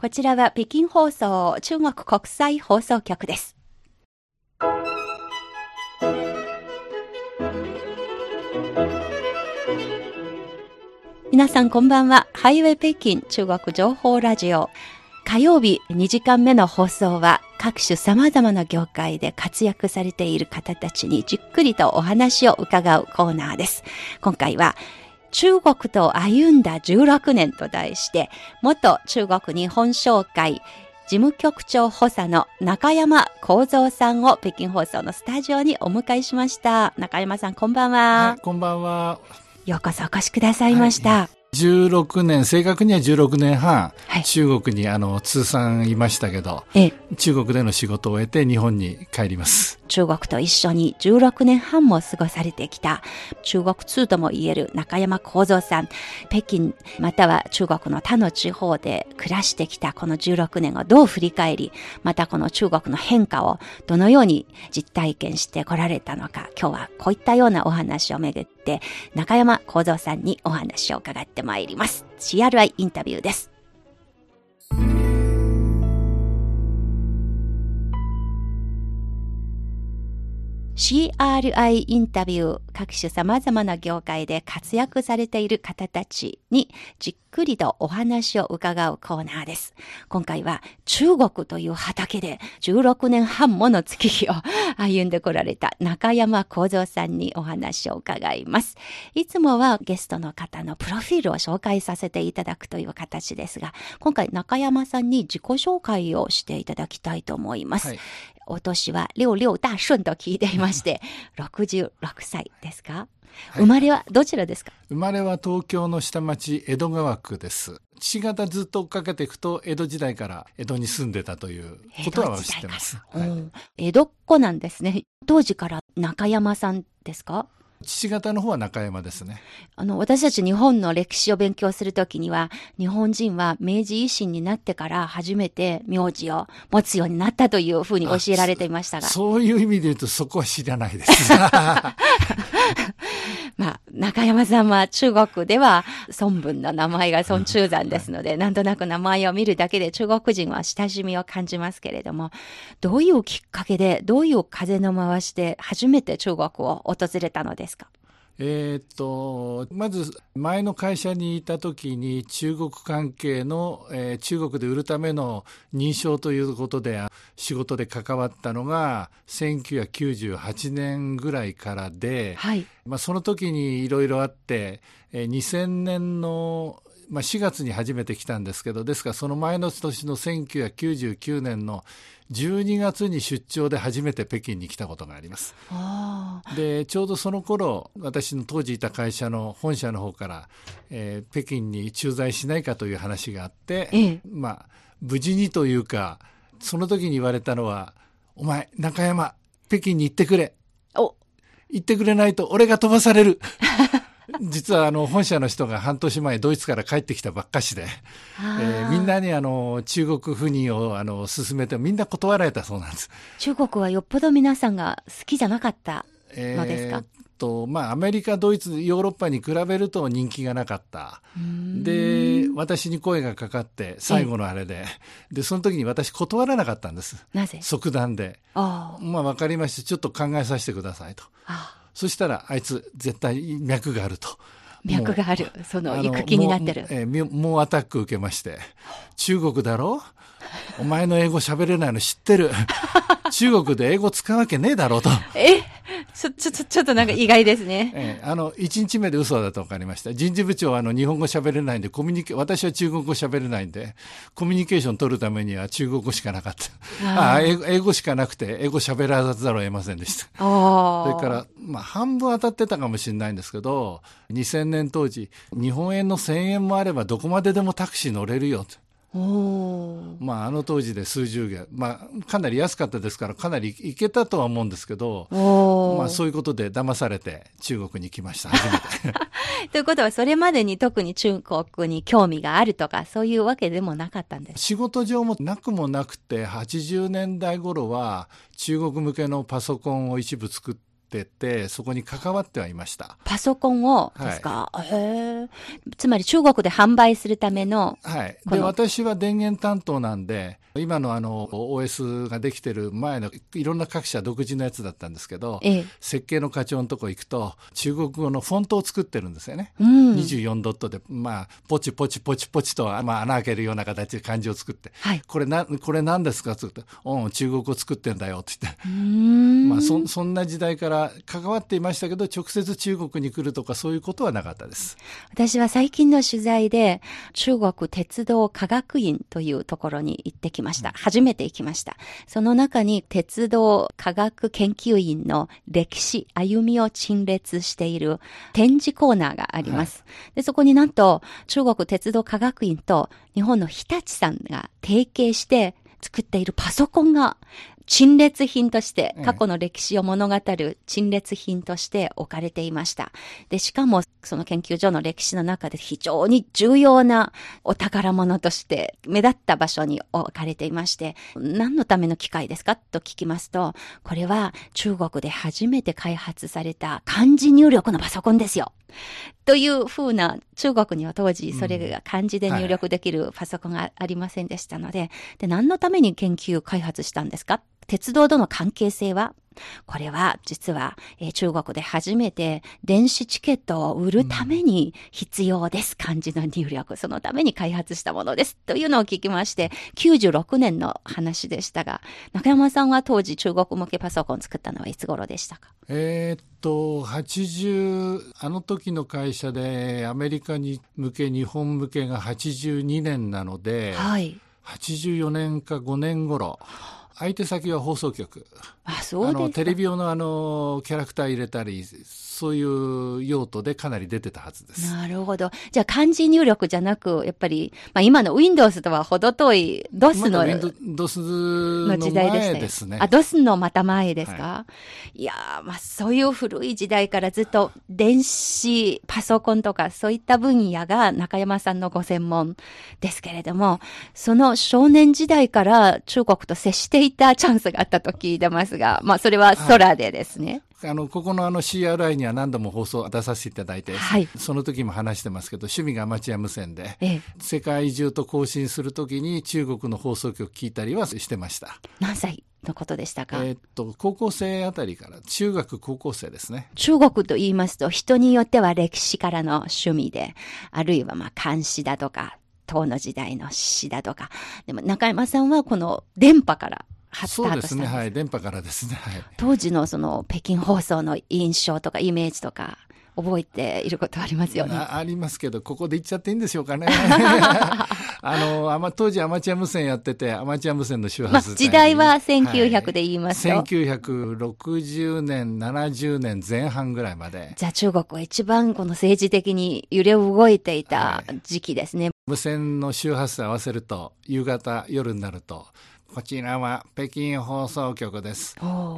こちらは北京放送中国国際放送局です。皆さんこんばんは。ハイウェイ北京中国情報ラジオ。火曜日2時間目の放送は各種様々な業界で活躍されている方たちにじっくりとお話を伺うコーナーです。今回は中国と歩んだ16年と題して、元中国日本商会事務局長補佐の中山幸三さんを北京放送のスタジオにお迎えしました。中山さん、こんばんは。はい、こんばんは。ようこそお越しくださいました。はい16年、正確には16年半、はい、中国にあの通算いましたけど、中国での仕事を終えて日本に帰ります。中国と一緒に16年半も過ごされてきた中国通とも言える中山幸三さん。北京または中国の他の地方で暮らしてきたこの16年をどう振り返り、またこの中国の変化をどのように実体験してこられたのか、今日はこういったようなお話をめぐって中山幸三さんにお話を伺ってまいります。CRI インタビューです。CRI インタビュー、各種様々な業界で活躍されている方たちにじっくりとお話を伺うコーナーです。今回は中国という畑で16年半もの月日を歩んでこられた中山幸三さんにお話を伺います。いつもはゲストの方のプロフィールを紹介させていただくという形ですが、今回中山さんに自己紹介をしていただきたいと思います。お年は六六大順と聞いていまして、66歳ですか、はい、生まれはどちらですか？生まれは東京の下町江戸川区です。父方ずっと追っかけていくと江戸時代から江戸に住んでたということは知ってます。はい、江戸っ子なんですね。当時から中山さんですか？父方の方は中山ですね。あの、私たち日本の歴史を勉強するときには、日本人は明治維新になってから初めて名字を持つようになったというふうに教えられていましたが。そういう意味で言うとそこは知らないです。まあ、中山さんは中国では孫文の名前が孫中山ですので、なんとなく名前を見るだけで中国人は親しみを感じますけれども、どういうきっかけで、どういう風の回しで初めて中国を訪れたのですか？えっと、まず前の会社にいた時に中国関係の、えー、中国で売るための認証ということで仕事で関わったのが1998年ぐらいからで、はい、まあ、その時にいろいろあって、えー、2000年のまあ、4月に初めて来たんですけど、ですからその前の年の1999年の12月に出張で初めて北京に来たことがあります。で、ちょうどその頃、私の当時いた会社の本社の方から、えー、北京に駐在しないかという話があって、ええ、まあ、無事にというか、その時に言われたのは、お前、中山、北京に行ってくれ。行ってくれないと俺が飛ばされる。実はあの本社の人が半年前ドイツから帰ってきたばっかしで、えー、みんなにあの中国赴任をあの進めてみんな断られたそうなんです。中国はよっぽど皆さんが好きじゃなかったのですか、えーとまあ、アメリカ、ドイツ、ヨーロッパに比べると人気がなかった。で、私に声がかかって、最後のあれで、で、その時に私断らなかったんです。なぜ？即断で。あまあ、わかりました。ちょっと考えさせてくださいと。あそしたらあいつ絶対脈があると。脈がある。その行く気になってる。えー、もうアタック受けまして。中国だろ？お前の英語喋れないの知ってる。中国で英語使うわけねえだろうと。え？ちょ、ちょ、ちょっとなんか意外ですね。えあの、1日目で嘘だと分かりました。人事部長はあの、日本語喋れないんで、コミュニケ、私は中国語喋れないんで、コミュニケーション取るためには中国語しかなかった。ああ英語、英語しかなくて、英語喋らざるを得ませんでした。それから、まあ、半分当たってたかもしれないんですけど、2000年当時、日本円の1000円もあればどこまででもタクシー乗れるよと。まあ、あの当時で数十元、まあ、かなり安かったですから、かなりいけたとは思うんですけど、まあ、そういうことで騙されて中国に来ました、初めて。ということは、それまでに特に中国に興味があるとか、そういうわけでもなかったんです仕事上もなくもなくて、80年代頃は中国向けのパソコンを一部作って、ってて、そこに関わってはいました。パソコンをですか、へえ。つまり中国で販売するための、はい。で、私は電源担当なんで、今のあの、OS ができてる前のいろんな各社独自のやつだったんですけど、ええ。設計の課長のとこ行くと、中国語のフォントを作ってるんですよね。うん。24ドットで、まあ、ポチポチポチポチと、まあ、穴開けるような形で漢字を作って、はい。これな、これ何ですか？って言って、うん、中国語作ってんだよって言って、うーん。まあそ、そんな時代から関わっていましたけど、直接中国に来るとかそういうことはなかったです。私は最近の取材で中国鉄道科学院というところに行ってきました。初めて行きました。その中に鉄道科学研究院の歴史、歩みを陳列している展示コーナーがあります。で、そこになんと中国鉄道科学院と日本の日立さんが提携して作っているパソコンが陳列品としてええ、過去の歴史を物語る陳列品として置かれていました。で、しかも、その研究所の歴史の中で非常に重要なお宝物として目立った場所に置かれていまして、何のための機械ですかと聞きますと、これは中国で初めて開発された漢字入力のパソコンですよ。というふうな、中国には当時それが漢字で入力できるパソコンがありませんでしたので、で、何のために研究開発したんですか鉄道との関係性は？これは実は、えー中国で初めて電子チケットを売るために必要です。漢字の入力。そのために開発したものです。というのを聞きまして、96年の話でしたが、中山さんは当時中国向けパソコン作ったのはいつ頃でしたか？えーっと、80、あの時の会社でアメリカに向け、日本向けが82年なので、はい。84年か5年頃、相手先は放送局。あ、そうですか。テレビ用のあの、キャラクター入れたり、そういう用途でかなり出てたはずです。なるほど。じゃあ漢字入力じゃなく、やっぱり、まあ今の Windows とは程遠い DOS の、まだ Windows のの時代でしたよ前ですね。あ、ドスのまた前ですか、い、やー、まあそういう古い時代からずっと電子パソコンとかそういった分野が中山さんのご専門ですけれども、その少年時代から中国と接していたチャンスがあったと聞いてますが、まあそれは空でですね。あの、ここのあの CRI には何度も放送出させていただいて、はいその時も話してますけど、趣味がアマチュア無線で、ええ、世界中と交信するときに中国の放送局聞いたりはしてました。何歳のことでしたか、えーっと、高校生あたりから、中学高校生ですね。中国と言いますと、人によっては歴史からの趣味で、あるいはまあ漢詩だとか、唐の時代の詩だとか。でも中山さんはこの電波からスタートしたんですそうですね。はい。電波からですね。はい。当時のその北京放送の印象とかイメージとか覚えていることありますよね？あありますけど、ここで言っちゃっていいんでしょうかね。あの、あま、当時アマチュア無線やってて、アマチュア無線の周波まあ数帯に時代は1900で言いますと、1960年、70年前半ぐらいまで、じゃあ中国は一番この政治的に揺れ動いていた時期ですね。無線の周波数合わせると、夕方、夜になると、こちらは北京放送局です。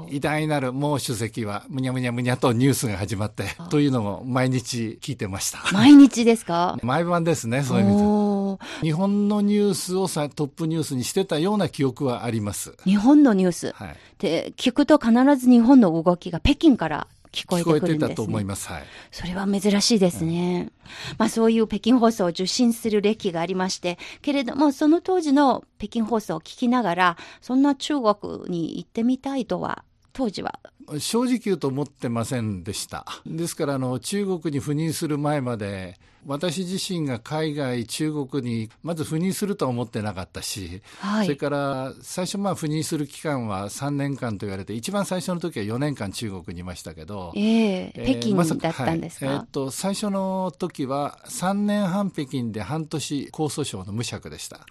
偉大なる毛主席はむにゃむにゃむにゃとニュースが始まって、というのを毎日聞いてました。毎日ですか？毎晩ですね、そういう意味で。日本のニュースをさトップニュースにしてたような記憶はあります。日本のニュース。はい。で、聞くと必ず日本の動きが北京から聞こえてくるんです、ね。てたと思います。はい。それは珍しいですね。まあそういう北京放送を受信する歴がありまして、けれどもその当時の北京放送を聞きながら、そんな中国に行ってみたいとは、当時は？正直言うと思ってませんでした。ですから、あの、中国に赴任する前まで、私自身が海外、中国にまず赴任するとは思ってなかったし、はい。それから最初、まあ赴任する期間は3年間と言われて、一番最初の時は4年間中国にいましたけど、えええー北京だったんですか、はい。えーっと最初の時は3年半北京で半年江蘇省の無職でした。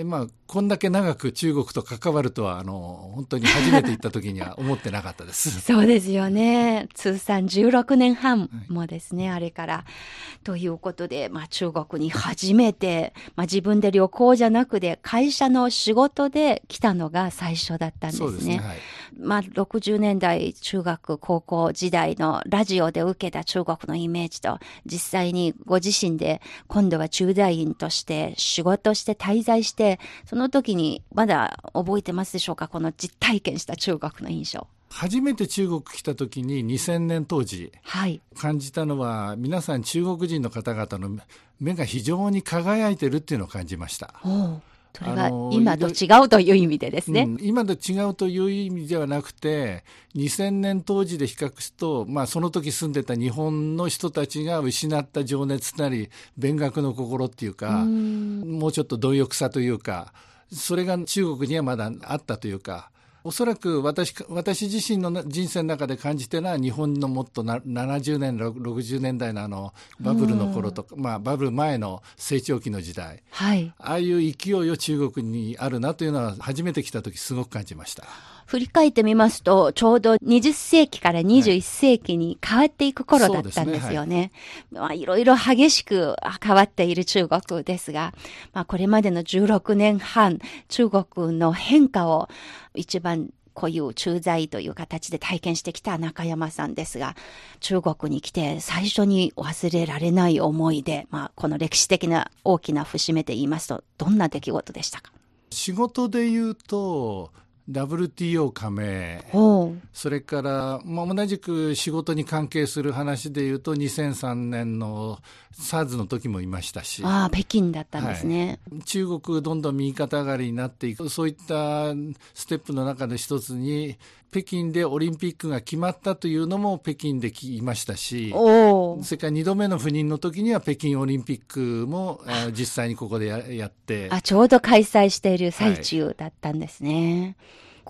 でまあこんだけ長く中国と関わるとはあの本当に初めて行った時には 思ってなかったです。そうですよね。通算16年半もですね、あれから。ということで、まあ中国に初めて、まあ自分で旅行じゃなくて会社の仕事で来たのが最初だったんですね。そうですね。はい。まあ60年代中学高校時代のラジオで受けた中国のイメージと実際にご自身で今度は駐在員として仕事して滞在してその時にまだ覚えてますでしょうか？この実体験した中国の印象。初めて中国来た時に2000年当時、はい。感じたのは、皆さん中国人の方々の目が非常に輝いてるっていうのを感じました。それは今と違うという意味でですね。うん、今と違うという意味ではなくて、2000年当時で比較すると、まあ、その時住んでた日本の人たちが失った情熱なり、勉学の心っていうか、うもうちょっと貪欲さというか、それが中国にはまだあったというか、おそらく私私自身の人生の中で感じてるのは日本のもっとな70年60年代のあのバブルの頃とか、まあ、バブル前の成長期の時代、はい、ああいう勢いを中国にあるなというのは初めて来た時すごく感じました。振り返ってみますと、ちょうど20世紀から21世紀に変わっていく頃だったんですよね。はい、まあ、いろいろ激しく変わっている中国ですが、まあ、これまでの16年半、中国の変化を一番こういう駐在という形で体験してきた中山さんですが、中国に来て最初に忘れられない思いで、まあ、この歴史的な大きな節目で言いますと、どんな出来事でしたか？仕事で言うと、WTO 加盟、それから、まあ、同じく仕事に関係する話でいうと、2003年の SARS の時もいましたし、ああ、北京だったんですね、はい、中国、どんどん右肩上がりになっていく、そういったステップの中の一つに、北京でオリンピックが決まったというのも北京で聞きましたし、それから2度目の赴任の時には北京オリンピックも実際にここでやって。あ。ちょうど開催している最中だったんですね。はい、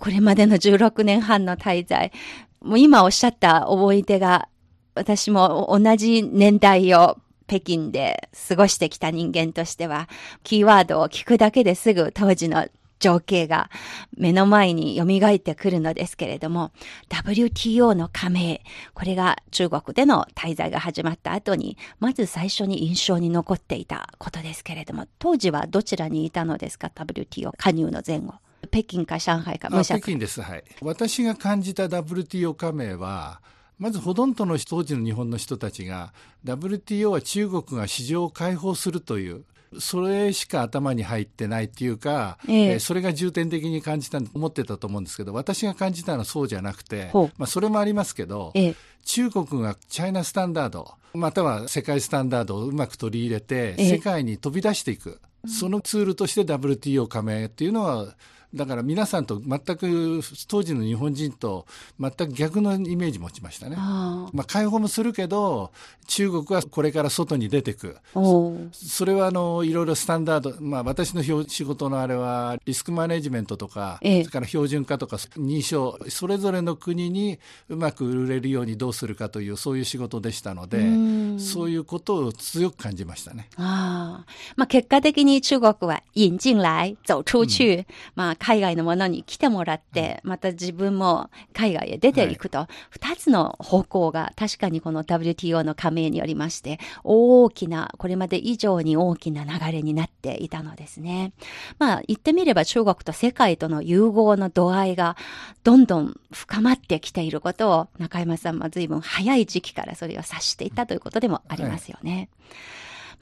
これまでの16年半の滞在、もう今おっしゃった思い出が、私も同じ年代を北京で過ごしてきた人間としては、キーワードを聞くだけですぐ当時の情景が目の前に蘇ってくるのですけれども、WTO の加盟、これが中国での滞在が始まった後に、まず最初に印象に残っていたことですけれども、当時はどちらにいたのですか ?WTO 加入の前後。北京か上海か、北京です。はい。私が感じた WTO 加盟は、まずほとんどの当時の日本の人たちが WTO は中国が市場を開放するというそれしか頭に入ってないっていうか、ええ。それが重点的に感じた思ってたと思うんですけど私が感じたのはそうじゃなくて、まあ、それもありますけど、え、中国がチャイナスタンダードまたは世界スタンダードをうまく取り入れて世界に飛び出していく、そのツールとして WTO 加盟っていうのはだから皆さんと全く当時の日本人と全く逆のイメージ持ちましたね。あまあ解放もするけど中国はこれから外に出てく。それはあのいろいろスタンダード、まあ私の仕事のあれはリスクマネジメントとか、ええ、それから標準化とか認証、それぞれの国にうまく売れるようにどうするかというそういう仕事でしたので、そういうことを強く感じましたね。あまあ結果的に中国は引進来、走出去、うん、まあ海外のものに来てもらって、また自分も海外へ出ていくと、二、つの方向が確かにこの WTO の加盟によりまして、大きな、これまで以上に大きな流れになっていたのですね。まあ言ってみれば中国と世界との融合の度合いがどんどん深まってきていることを中山さんも随分早い時期からそれを察していたということでももありますよね。はい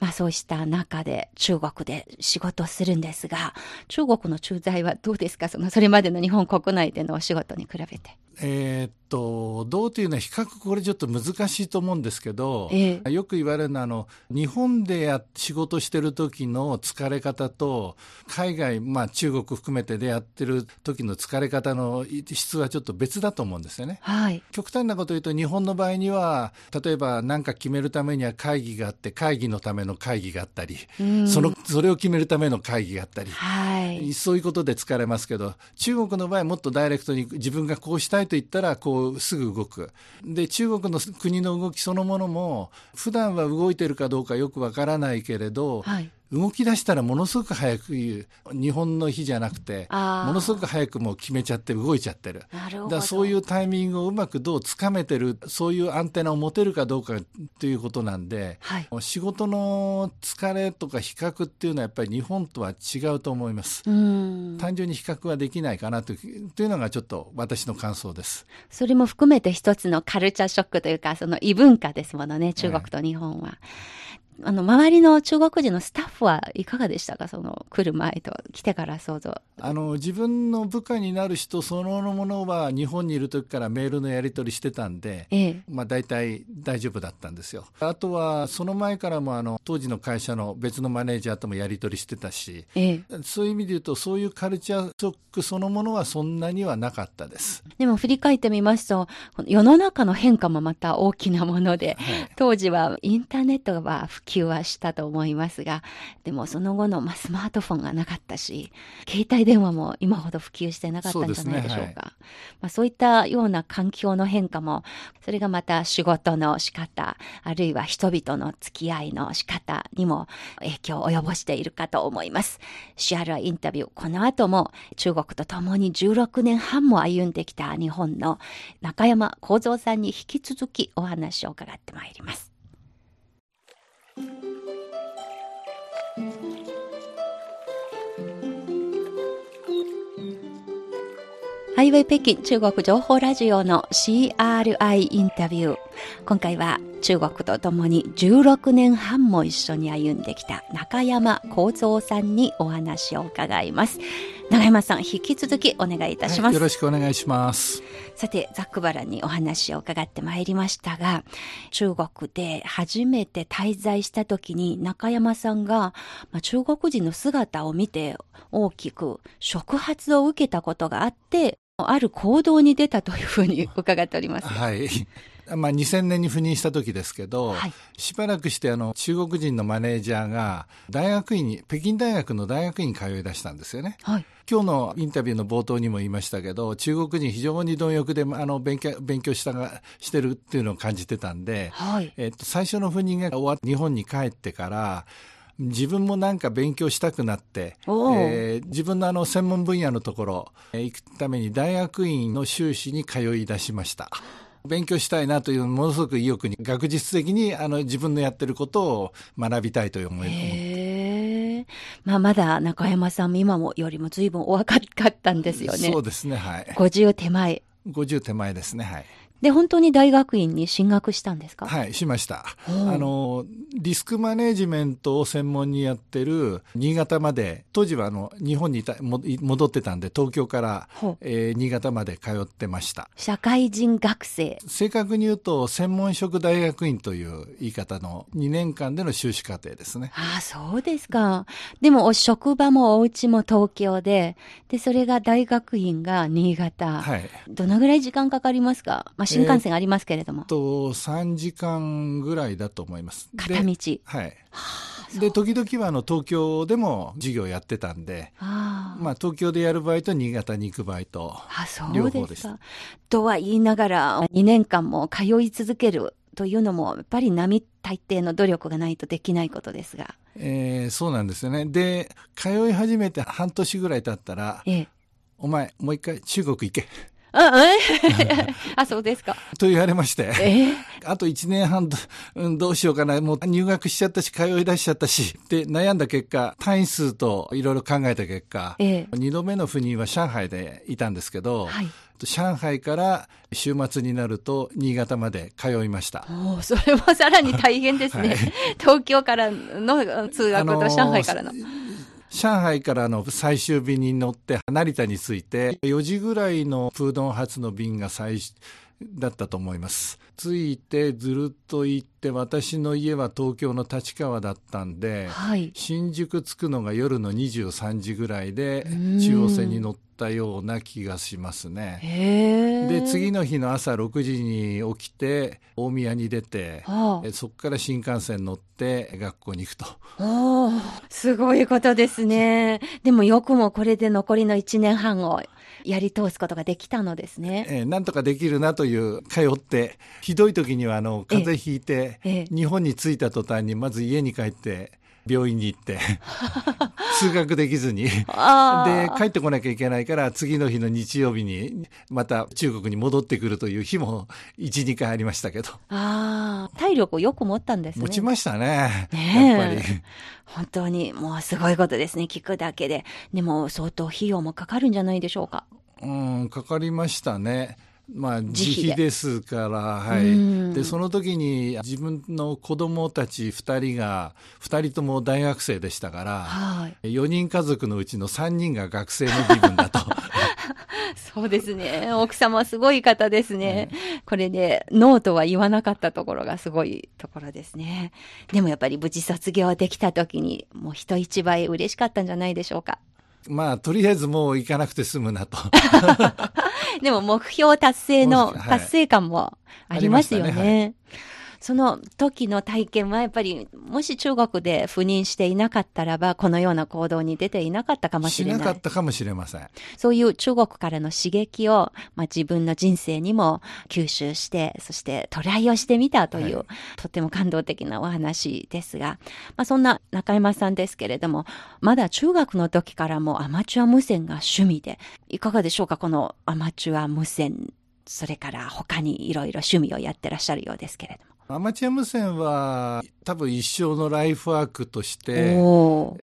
まあそうした中で中国で仕事をするんですが、中国の駐在はどうですか？その、それまでの日本国内でのお仕事に比べて。えー、っとどうというのは比較これちょっと難しいと思うんですけど、ええ、よく言われるのはあの日本でや仕事してる時の疲れ方と海外、まあ、中国含めてでやってる時の疲れ方の質はちょっと別だと思うんですよね。はい、極端なこと言うと日本の場合には例えば何か決めるためには会議があって会議のための会議があったり、そのそれを決めるための会議があったり、はい、そういうことで疲れますけど中国の場合もっとダイレクトに自分がこうしたいと言ったらこうすぐ動く。で中国の国の動きそのものも普段は動いてるかどうかよくわからないけれど、はい。動き出したらものすごく早く言う。日本の日じゃなくてものすごく早くもう決めちゃって動いちゃってるだそういうタイミングをうまくどうつかめてるそういうアンテナを持てるかどうかということなんで、はい、仕事の疲れとか比較っていうのはやっぱり日本とは違うと思います。単純に比較はできないかなというのがちょっと私の感想です。それも含めて一つのカルチャーショックというかその異文化ですものね中国と日本は。はいあの、周りの中国人のスタッフはいかがでしたか？その、来る前と来てから想像。あの、自分の部下になる人そのものは日本にいる時からメールのやり取りしてたんで、ええ。まあ大体大丈夫だったんですよ。あとは、その前からもあの、当時の会社の別のマネージャーともやり取りしてたし、ええ。そういう意味で言うと、そういうカルチャーショックそのものはそんなにはなかったです。でも振り返ってみますと、世の中の変化もまた大きなもので、はい当時はインターネットは普及はしたと思いますが、でもその後の、まあ、スマートフォンがなかったし、携帯電話も今ほど普及してなかったんじゃないでしょうか。そうねはいまあ、そういったような環境の変化も、それがまた仕事の仕方、あるいは人々の付き合いの仕方にも影響を及ぼしているかと思います。シアラインタビュー、この後も中国と共に16年半も歩んできた日本の中山幸三さんに引き続きお話を伺ってまいります。ハイウェイ北京中国情報ラジオの CRI インタビュー。今回は中国と共に16年半も一緒に歩んできた中山幸三さんにお話を伺います。永山さん、引き続きお願いいたします。はいよろしくお願いします。さて、ざっくばらんにお話を伺ってまいりましたが、中国で初めて滞在した時に中山さんが、まあ、中国人の姿を見て大きく触発を受けたことがあって、ある行動に出たというふうに伺っております。はい。まあ、2000年に赴任した時ですけど、はいしばらくしてあの中国人のマネージャーが大学院に、北京大学の大学院に通い出したんですよね。はい。今日のインタビューの冒頭にも言いましたけど、中国人非常に貪欲であの勉強勉強したがしてるっていうのを感じてたんで、はい。えっと、最初の赴任が終わって日本に帰ってから、自分もなんか勉強したくなって、えー自分のあの専門分野のところ、えー行くために大学院の修士に通い出しました。勉強したいなというものすごく意欲に、学術的にあの自分のやってることを学びたいという思い、へえ。まあ、まだ中山さんも今もよりも随分お若かったんですよね。そうですね、はい。50手前。50手前ですね、はい。で、本当に大学院に進学したんですか？はい、しました。あの、リスクマネジメントを専門にやってる新潟まで、当時はあの、日本にいたも戻ってたんで、東京からえー新潟まで通ってました。社会人学生。正確に言うと、専門職大学院という言い方の2年間での修士課程ですね。ああ、そうですか。でも、お職場もお家も東京で、で、それが大学院が新潟。はい。どのぐらい時間かかりますか？まあ、新幹線ありますけれども。と、3時間ぐらいだと思います。で片道。はい。で、時々はあの、東京でも授業やってたんで、ああ。まあ、東京でやる場合と新潟に行く場合と、あ、そう両方ですですか。とは言いながら、2年間も通い続けるというのも、やっぱり並大抵の努力がないとできないことですが。えーそうなんですよね。で、通い始めて半年ぐらい経ったら、ええ。お前、もう一回中国行け。あ、え あ、そうですか。と言われまして、ええ。あと1年半ど、うんどうしようかな、もう入学しちゃったし、通い出しちゃったし、で、悩んだ結果、単位数といろいろ考えた結果、ええ2度目の赴任は上海でいたんですけど、はい上海から週末になると新潟まで通いました。おーそれはさらに大変ですね。はい東京からの通学と上海からの。上海からの最終便に乗って成田に着いて4時ぐらいのプードン発の便が最終だったと思います着いてずるっと行って私の家は東京の立川だったんではい。新宿着くのが夜の23時ぐらいでん中央線に乗ったような気がしますね。で次の日の朝6時に起きて大宮に出てそこから新幹線乗って学校に行くとすごいことですね。でもよくもこれで残りの1年半をやり通すことができたのですね。えーなんとかできるなという通ってひどい時にはあの風邪ひいて、ええ日本に着いた途端にまず家に帰って病院に行って 通学できずにで。帰ってこなきゃいけないから次の日の日曜日にまた中国に戻ってくるという日も12回ありましたけどああ。体力をよく持ったんですね。持ちましたねねえやっぱり。本当にもうすごいことですね。聞くだけで。でも相当費用もかかるんじゃないでしょうか。うん、かかりましたね。まあ、自費ですから、はうんい。で、その時に自分の子供たち2人が、2人とも大学生でしたから、はい。4人家族のうちの3人が学生の身分だと。そうですね。奥様すごい方ですね。これで、ノーとは言わなかったところがすごいところですね。でもやっぱり無事卒業できた時に、もう人一倍嬉しかったんじゃないでしょうか。まあ、とりあえずもう行かなくて済むなと。でも目標達成のはい達成感もありますよね。ありましたその時の体験はやっぱり、もし中国で赴任していなかったらば、このような行動に出ていなかったかもししれな。ないかったかもしれません。そういう中国からの刺激を、まあ、自分の人生にも吸収して、そしてトライをしてみたという、はいとっても感動的なお話ですが、まあ、そんな中山さんですけれども、まだ中学の時からもアマチュア無線が趣味で、いかがでしょうかこのアマチュア無線、それから他にいろいろ趣味をやってらっしゃるようですけれども。アマチュア無線は多分一生のライフワークとして、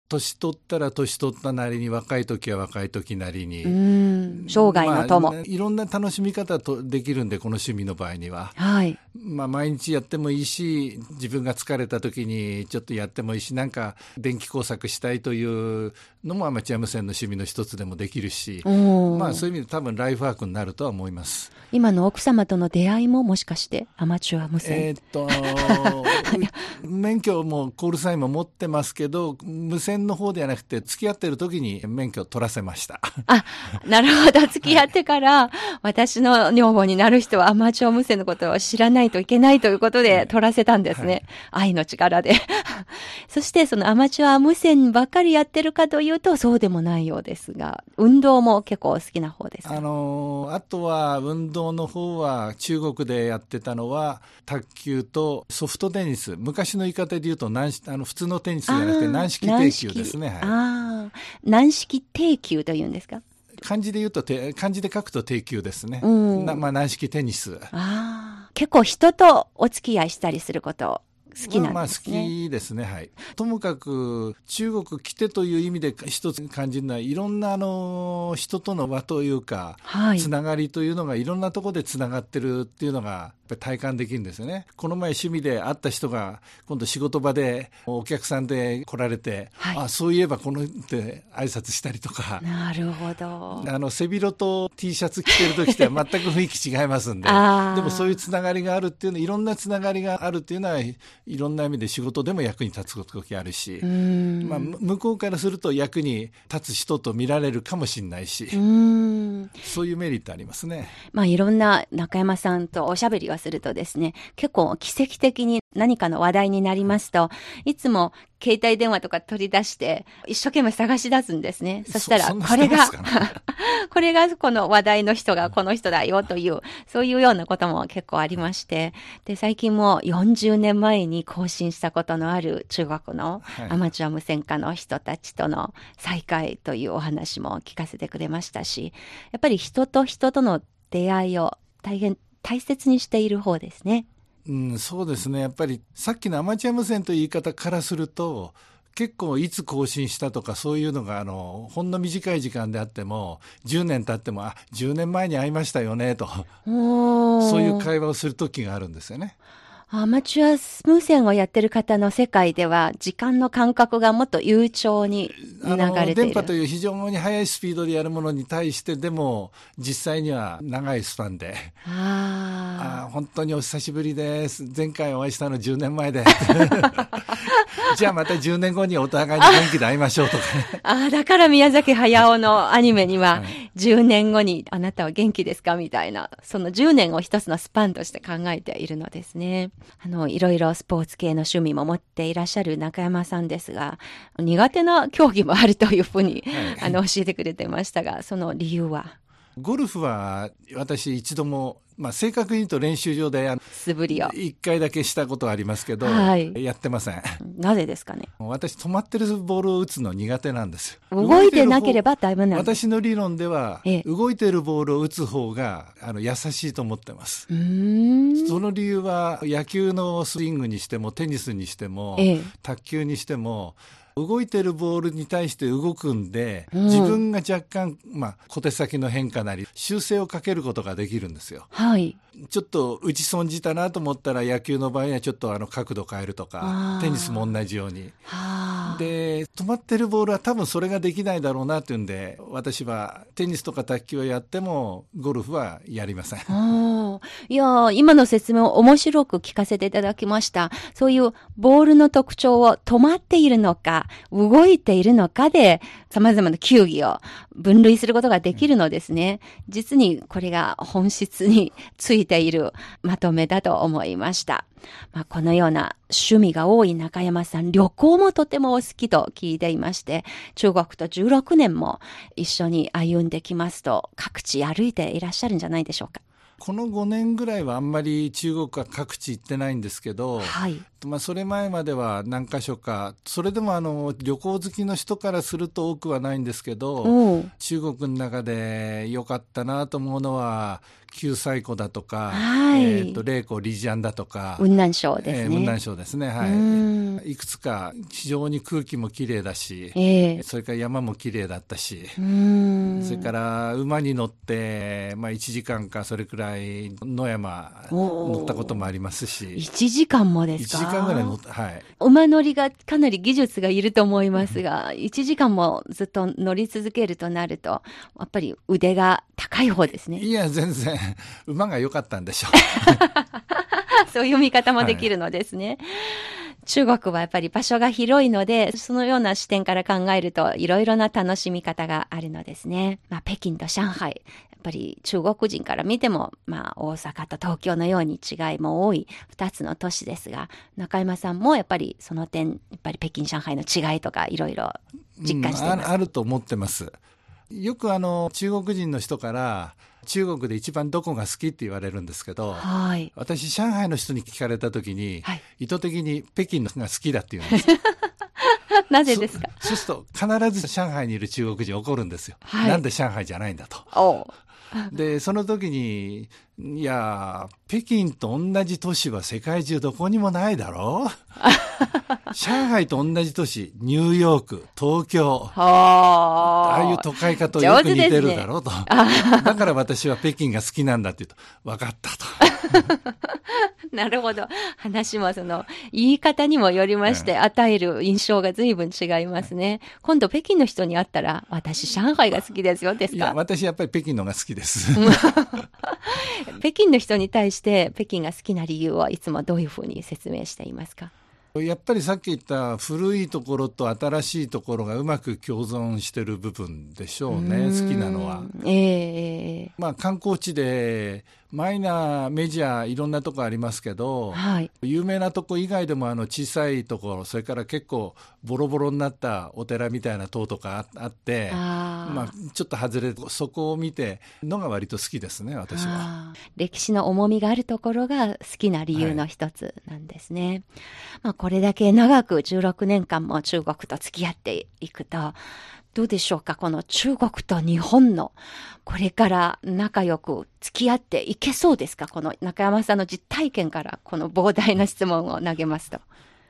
年取ったら年取ったなりに若い時は若い時なりに、うん、生涯の友。まあいろんな楽しみ方とできるんでこの趣味の場合には、はい。まあ、毎日やってもいいし自分が疲れた時にちょっとやってもいいしなんか電気工作したいというのもアマチュア無線の趣味の一つでもできるし、まあ、そういう意味で多分ライフワークになるとは思います。今の奥様との出会いももしかしてアマチュア無線？えーっと 免許もコールサインも持ってますけど無線の方ではなくて付き合ってる時に免許を取らせました。あ、なるほど。付き合ってから、私の女房になる人はアマチュア無線のことを知らないといけないということで取らせたんですね。愛の力で。そして、そのアマチュア無線ばっかりやってるかというと、そうでもないようですが、運動も結構好きな方です。かあのあとは運動の方は中国でやってたのは卓球とソフトテニス。昔の言い方で言うと軟式あの普通のテニスじゃなくて軟式定球ですね、はい、軟式定球というんですか？漢字で言うとて漢字で書くと定球ですね、うん。なまあ、軟式テニス。ああ、結構人とお付き合いしたりすること好きなんまあですね。好きですね、はい。ともかく中国来てという意味で一つ感じるのは、いろんなあの人との輪というか、はい。つながりというのがいろんなところでつながってるっていうのが体感できるんですよね。この前趣味で会った人が今度仕事場でお客さんで来られて、はいあそういえばこのって挨拶したりとか。なるほど。あの背広と T シャツ着てる時とは全く雰囲気違いますんで でもそういうつながりがあるっていうのいろんなつながりがあるっていうのはいろんな意味で仕事でも役に立つ時あるしう、ん。まあ、む向こうからすると役に立つ人と見られるかもしれないし、うん。そういうメリットありますね。まあいろんな中山さんとおしゃべりをするとですね、結構奇跡的に何かの話題になりますと、いつも携帯電話とか取り出して一生懸命探し出すんですね。そしたら、これが これがこの話題の人がこの人だよという、そういうようなことも結構ありまして、で、最近も40年前に更新したことのある中国のはいアマチュア無線化の人たちとの再会というお話も聞かせてくれましたし、やっぱり人と人との出会いを大変大切にしている方ですね。うん、そうですね。やっぱりさっきのアマチュア無線という言い方からすると、結構いつ更新したとかそういうのがあのほんの短い時間であっても10年経ってもあ10年前に会いましたよねとそそういう会話をする時があるんですよね。アマチュア無線をやってる方の世界では、時間の感覚がもっと悠長に流れて。電波という非常に速いスピードでやるものに対してでも実際には長いスパンで。ああ本当にお久しぶりです。前回お会いしたの10年前で じゃあまた10年後にお互いに元気で会いましょうとかね あ。ああ、だから宮崎駿のアニメにはは、10年後にあなたは元気ですかみたいな、その10年を一つのスパンとして考えているのですね。あの、いろいろスポーツ系の趣味も持っていらっしゃる中山さんですが、苦手な競技もあるというふうに、はいあの、教えてくれてましたが、その理由は、ゴルフは私一度も、まあ、正確に言うと練習場で素振りを。1回だけしたことはありますけど、はいやってませんなぜですかね？私止まってるボールを打つの苦手なんですよ動いてなければばだいぶなんです。私の理論では、ええ動いてるボールを打つ方があの優しいと思ってます。その理由は野球のスイングにしてもテニスにしても、ええ卓球にしても動いてるボールに対して動くんで、うん自分が若干、まあ、小手先の変化なり、修正をかけることができるんですよ。はい。ちょっと打ち損じたなと思ったら、野球の場合にはちょっとあの角度変えるとあかー、テニスも同じように。はあ。で、止まってるボールは多分それができないだろうなっていうんで、私はテニスとか卓球をやっても、ゴルフはやりません。いやー今の説明を面白く聞かせていただきました。そういうボールの特徴を止まっているのか、動いているのかで、様々な球技を分類することができるのですね。実にこれが本質についているまとめだと思いました。まあ、このような趣味が多い中山さん、旅行もとてもお好きと聞いていまして、中国と16年も一緒に歩んできますと、各地歩いていらっしゃるんじゃないでしょうか。この5年ぐらいはあんまり中国は各地行ってないんですけど、はい。まあ、それ前までは何箇所か、それでもあの旅行好きの人からすると多くはないんですけど、中国の中で良かったなと思うのは、九西湖だとか、はい。えーと麗湖、リジャンだとか、雲南省ですね。えー雲南省ですね、はうん。い。いくつか非常に空気もきれいだし、ええ。それから山もきれいだったし、うん。それから馬に乗って、まあ、1時間かそれくらい野山乗ったこともありますし、1時間もで1すか？時間ぐらい乗った、はい。馬乗りがかなり技術がいると思いますが、1時間もずっと乗り続けるとなると、やっぱり腕が高い方ですね。いや、全然、馬が良かったんでしょ そういう見方もできるのですね。中国はやっぱり場所が広いので、そのような視点から考えると、いろいろな楽しみ方があるのですね。まあ、北京と上海。やっぱり中国人から見ても、まあ、大阪と東京のように違いも多い二つの都市ですが、中山さんもやっぱりその点、やっぱり北京、上海の違いとかいろいろ実感しています。うんあると思ってます。よくあの、中国人の人から、中国で一番どこが好きって言われるんですけど、はい。私、上海の人に聞かれたときに、はい意図的に北京のが好きだって言うんです。なぜですか？そうすると、必ず上海にいる中国人怒るんですよ。はいなんで上海じゃないんだと。で、その時に、いや、北京と同じ都市は世界中どこにもないだろう 上海と同じ都市、ニューヨーク、東京、はああいう都会化とよく似てるだろうと。だから私は北京が好きなんだって言うと、分かったと。なるほど。話もその、言い方にもよりまして、与える印象が随分違いますね。今度北京の人に会ったら、私上海が好きですよ、ですいや、か私やっぱり北京のが好きです。北京の人に対して北京が好きな理由はいつもどういうふうに説明していますか？やっぱりさっき言った古いところと新しいところがうまく共存してる部分でしょうね、好きなのは。うんええまあ観光地でマイナー、メジャーいろんなとこありますけど、はい。有名なとこ以外でもあの小さいところ、それから結構ボロボロになったお寺みたいな塔とかああって、まあちょっと外れてそこを見てのが割と好きですね、私は。歴史の重みがあるところが好きな理由の一つなんですね。まあこれだけ長く16年間も中国と付き合っていくと、どうでしょうか？この中国と日本のこれから仲良く付き合っていけそうですか？この中山さんの実体験からこの膨大な質問を投げますと。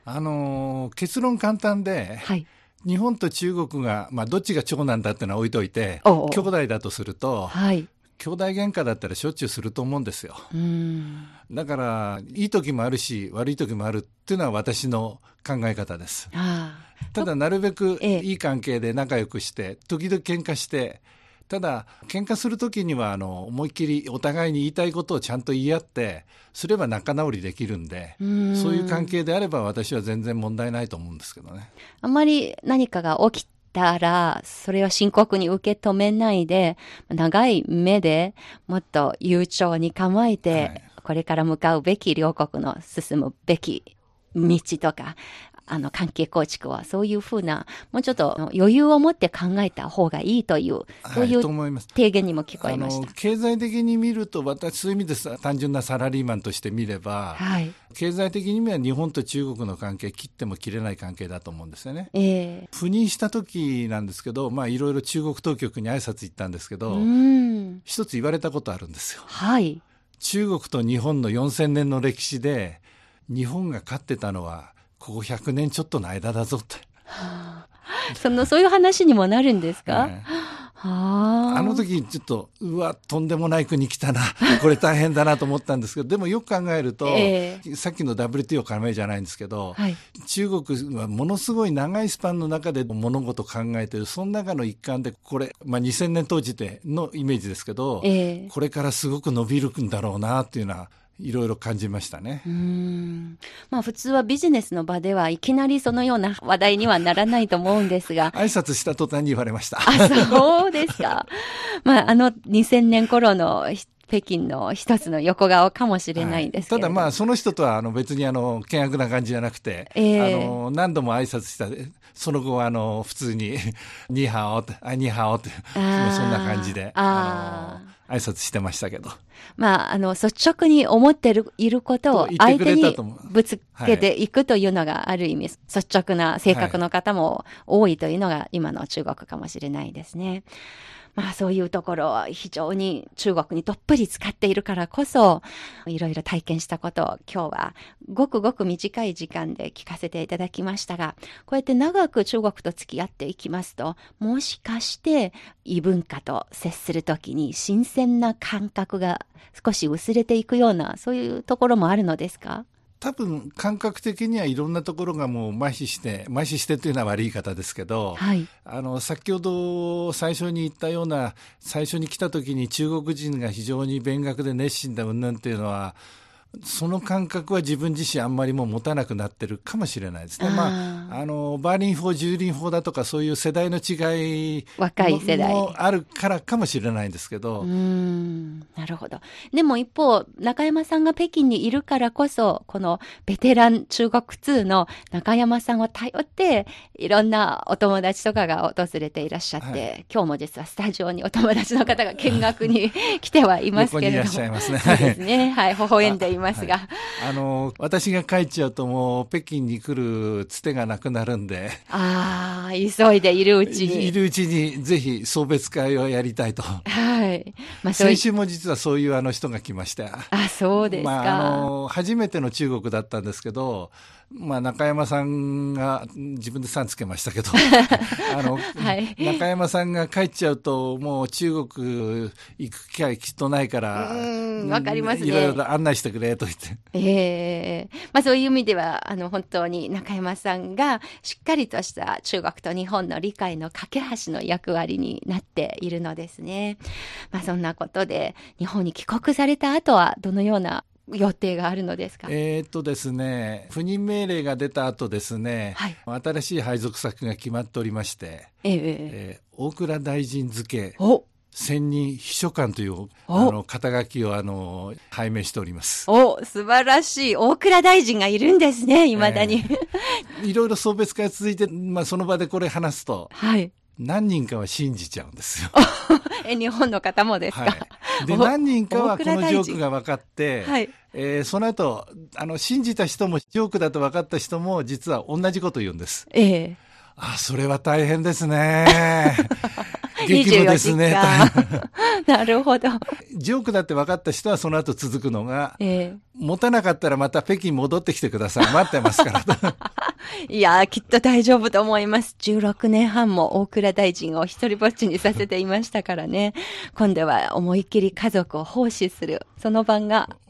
あのー結論簡単で、はい。日本と中国が、まあ、どっちが長男だってのは置いといて、おうおう兄弟だとすると、はい。兄弟喧嘩だったらしょっちゅうすると思うんですよ。うん。だから、いい時もあるし、悪い時もあるっていうのは私の考え方です。あただ、なるべくええいい関係で仲良くして、時々喧嘩して、ただ、喧嘩するときには、あの、思いっきりお互いに言いたいことをちゃんと言い合って、すれば仲直りできるんで、うんそういう関係であれば私は全然問題ないと思うんですけどね。あんまり何かが起きたら、それを深刻に受け止めないで、長い目でもっと悠長に構えて、はいこれから向かうべき両国の進むべき道とか、あの関係構築はそういうふうな、もうちょっと余裕を持って考えた方がいいという、そういはいう。提言にも聞こあえました。の経済的に見ると、私、そういう意味でさ単純なサラリーマンとして見れば、はい。経済的に見れば日本と中国の関係、切っても切れない関係だと思うんですよね。ええ赴任した時なんですけど、まあ、いろいろ中国当局に挨拶行ったんですけど、うん。一つ言われたことあるんですよ。はい。中国と日本の4000年の歴史で、日本が勝ってたのは、ここ100年ちょっとの間だぞって。その、そういう話にもなるんですか、えはあ。あの時ちょっと、うわ、とんでもない国来たな、これ大変だなと思ったんですけど、でもよく考えると、えさっきの WTO 加盟じゃないんですけど、はい。中国はものすごい長いスパンの中で物事を考えてる、その中の一環で、これ、まあ、2000年当時でのイメージですけど、ええこれからすごく伸びるんだろうなっていうのは、いろいろ感じましたね。まあ普通はビジネスの場ではいきなりそのような話題にはならないと思うんですが、挨拶した途端に言われました。あ、そうですか。まああの2000年頃の北京の一つの横顔かもしれないんですけれども、ただまあ、その人とはあの別にあの、険悪な感じじゃなくて、ええ。あの、何度も挨拶した、その後はあの、普通に、ニーハオって、あ、ニー。ハオって、そんな感じで、ああの、挨拶してましたけど。まあ、あの、率直に思ってる、いることを相手にぶつけていくというのがある意味、率直な性格の方も多いというのが今の中国かもしれないですね。まあそういうところは非常に中国にどっぷり使っているからこそ、いろいろ体験したことを今日はごくごく短い時間で聞かせていただきましたが、こうやって長く中国と付き合っていきますと、もしかして異文化と接するときに新鮮な感覚が少し薄れていくような、そういうところもあるのですか？多分、感覚的にはいろんなところがもう麻痺して、麻痺してというのは悪い言い方ですけど、はい。あの、先ほど最初に言ったような、最初に来た時に中国人が非常に勉学で熱心だ云々っていうのは、その感覚は自分自身あんまりもう持たなくなってるかもしれないですね。あー。まあ、あの、バーリン法、ジューリン法だとかそういう世代の違い若い世代。もあるからかもしれないんですけど、うーん、なるほど。でも一方、中山さんが北京にいるからこそ、このベテラン中国通の中山さんを頼って、いろんなお友達とかが訪れていらっしゃって、はい。今日も実はスタジオにお友達の方が見学に来てはいますけれども。いらっしゃいますね。そうですね。はい、微笑んでいますが。あの、私が帰っちゃうともう北京に来るつてがなくなるんで、ああ、急いでいるうちに。いるうちにぜひ送別会をやりたいと。はい。まあそうい先週も実はそういうあの人が来ました。あ、そうですか。まあ、あの、初めての中国だったんですけど、まあ、中山さんが、自分でさんつけましたけど、あの、はい中山さんが帰っちゃうと、もう中国行く機会きっとないから、うんわかりますねいろいろ案内してくれと言って。ええまあそういう意味では、あの、本当に中山さんがしっかりとした中国と日本の理解の架け橋の役割になっているのですね。まあそんなことで、日本に帰国された後はどのような予定があるのですか？えーっとですね、赴任命令が出た後ですね、はい新しい配属先が決まっておりまして、えええー大蔵大臣付け、お専任秘書官というおあの肩書きをあの拝命しております。お素晴らしい。大倉大臣がいるんですね、未だに。いろいろ送別会続いて、まあ、その場でこれ話すと、はい。何人かは信じちゃうんですよ。え、日本の方もですか、はい、でお何人かはこのジョークが分かって、はいえーその後あの信じた人もジョークだと分かった人も実は同じこと言うんです。ええあそれは大変ですね。激務ですね。24時間なるほど。ジョークだって分かった人はその後続くのが、ええ持たなかったらまた北京戻ってきてください。待ってますから。いやー、きっと大丈夫と思います。16年半も大倉大臣を一人ぼっちにさせていましたからね。今度は思いっきり家族を奉仕する、その晩が、うん、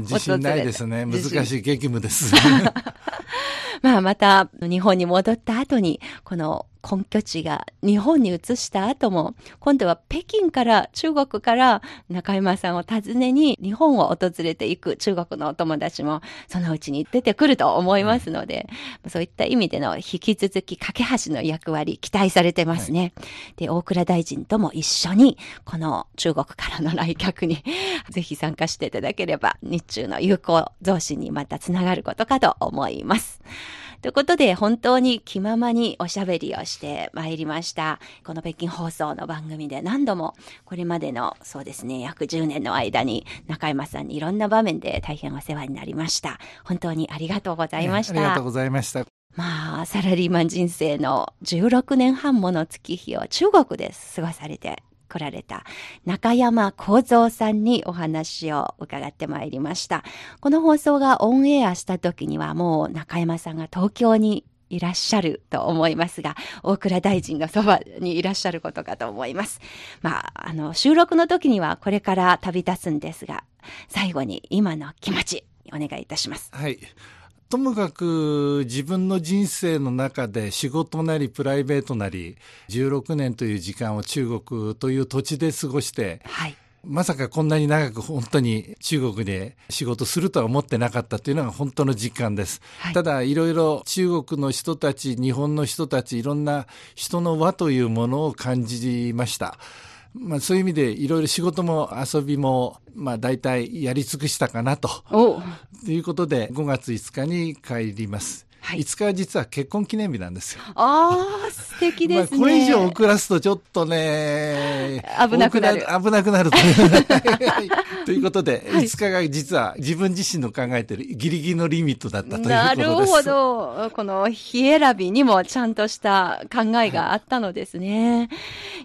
自信ないですね。難しい激務です。まあまた日本に戻った後に、この根拠地が日本に移した後も、今度は北京から、中国から中山さんを訪ねに日本を訪れていく中国のお友達もそのうちに出てくると思いますので、そういった意味での引き続き架け橋の役割期待されてますね。で、大倉大臣とも一緒に、この中国からの来客に ぜひ参加していただければ、日中の友好増進にまたつながることかと思います。ということで、本当に気ままにおしゃべりをしてまいりました。この北京放送の番組で何度も、これまでの、そうですね、約10年の間に、中山さんにいろんな場面で大変お世話になりました。本当にありがとうございました。ありがとうございました。まあ、サラリーマン人生の16年半もの月日を中国で過ごされて来られた中山幸三さんにお話を伺ってまいりました。この放送がオンエアした時にはもう中山さんが東京にいらっしゃると思いますが、大倉大臣のそばにいらっしゃることかと思います。まあ、あの、収録の時にはこれから旅立つんですが、最後に今の気持ち、お願いいたします。はい。ともかく自分の人生の中で仕事なりプライベートなり16年という時間を中国という土地で過ごして、はい、まさかこんなに長く本当に中国で仕事するとは思ってなかったというのが本当の実感です。はい、ただいろいろ中国の人たち、日本の人たち、いろんな人の輪というものを感じました。まあ、そういう意味でいろいろ仕事も遊びも、まあ、大体やり尽くしたかなと。ということで5月5日に帰ります。はい、5日は実は結婚記念日なんですよ。ああ、素敵ですね。これ以上遅らすとちょっとね、危なくなる。危なくなると。ということで、はい、5日が実は自分自身の考えてるギリギリのリミットだったということです。なるほど。この日選びにもちゃんとした考えがあったのですね。はい、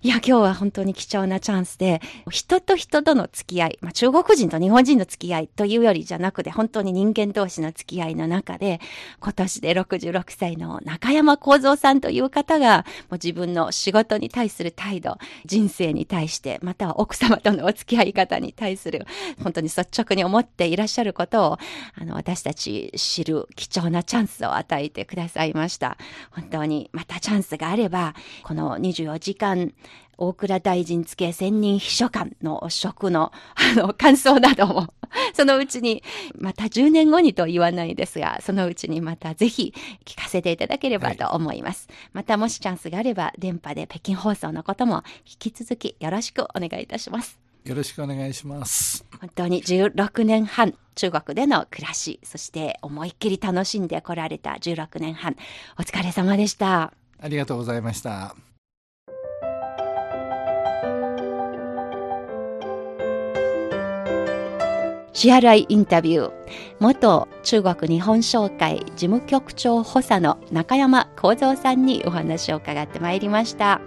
いや、今日は本当に貴重なチャンスで、人と人との付き合い、まあ、中国人と日本人の付き合いというよりじゃなくて、本当に人間同士の付き合いの中で、今年で66歳の中山幸三さんという方が、もう自分の仕事に対する態度、人生に対して、または奥様とのお付き合い方に対する、本当に率直に思っていらっしゃることを、あの、私たち知る貴重なチャンスを与えてくださいました。本当に、またチャンスがあれば、この24時間、大蔵大臣付専任秘書官の職の、あの、感想なども、そのうちに、また10年後にと言わないですが、そのうちにまたぜひ聞かせていただければと思います。はい、またもしチャンスがあれば、電波で北京放送のことも引き続きよろしくお願いいたします。よろしくお願いします。本当に16年半、中国での暮らし、そして思いっきり楽しんでこられた16年半、お疲れ様でした。ありがとうございました。支払いインタビュー元中国日本商会事務局長補佐の中山幸三さんにお話を伺ってまいりました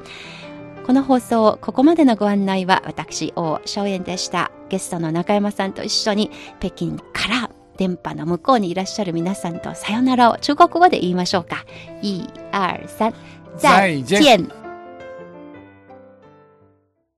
この放送ここまでのご案内は私王正円でしたゲストの中山さんと一緒に北京から電波の向こうにいらっしゃる皆さんとさよならを中国語で言いましょうか。1、2、3、再见。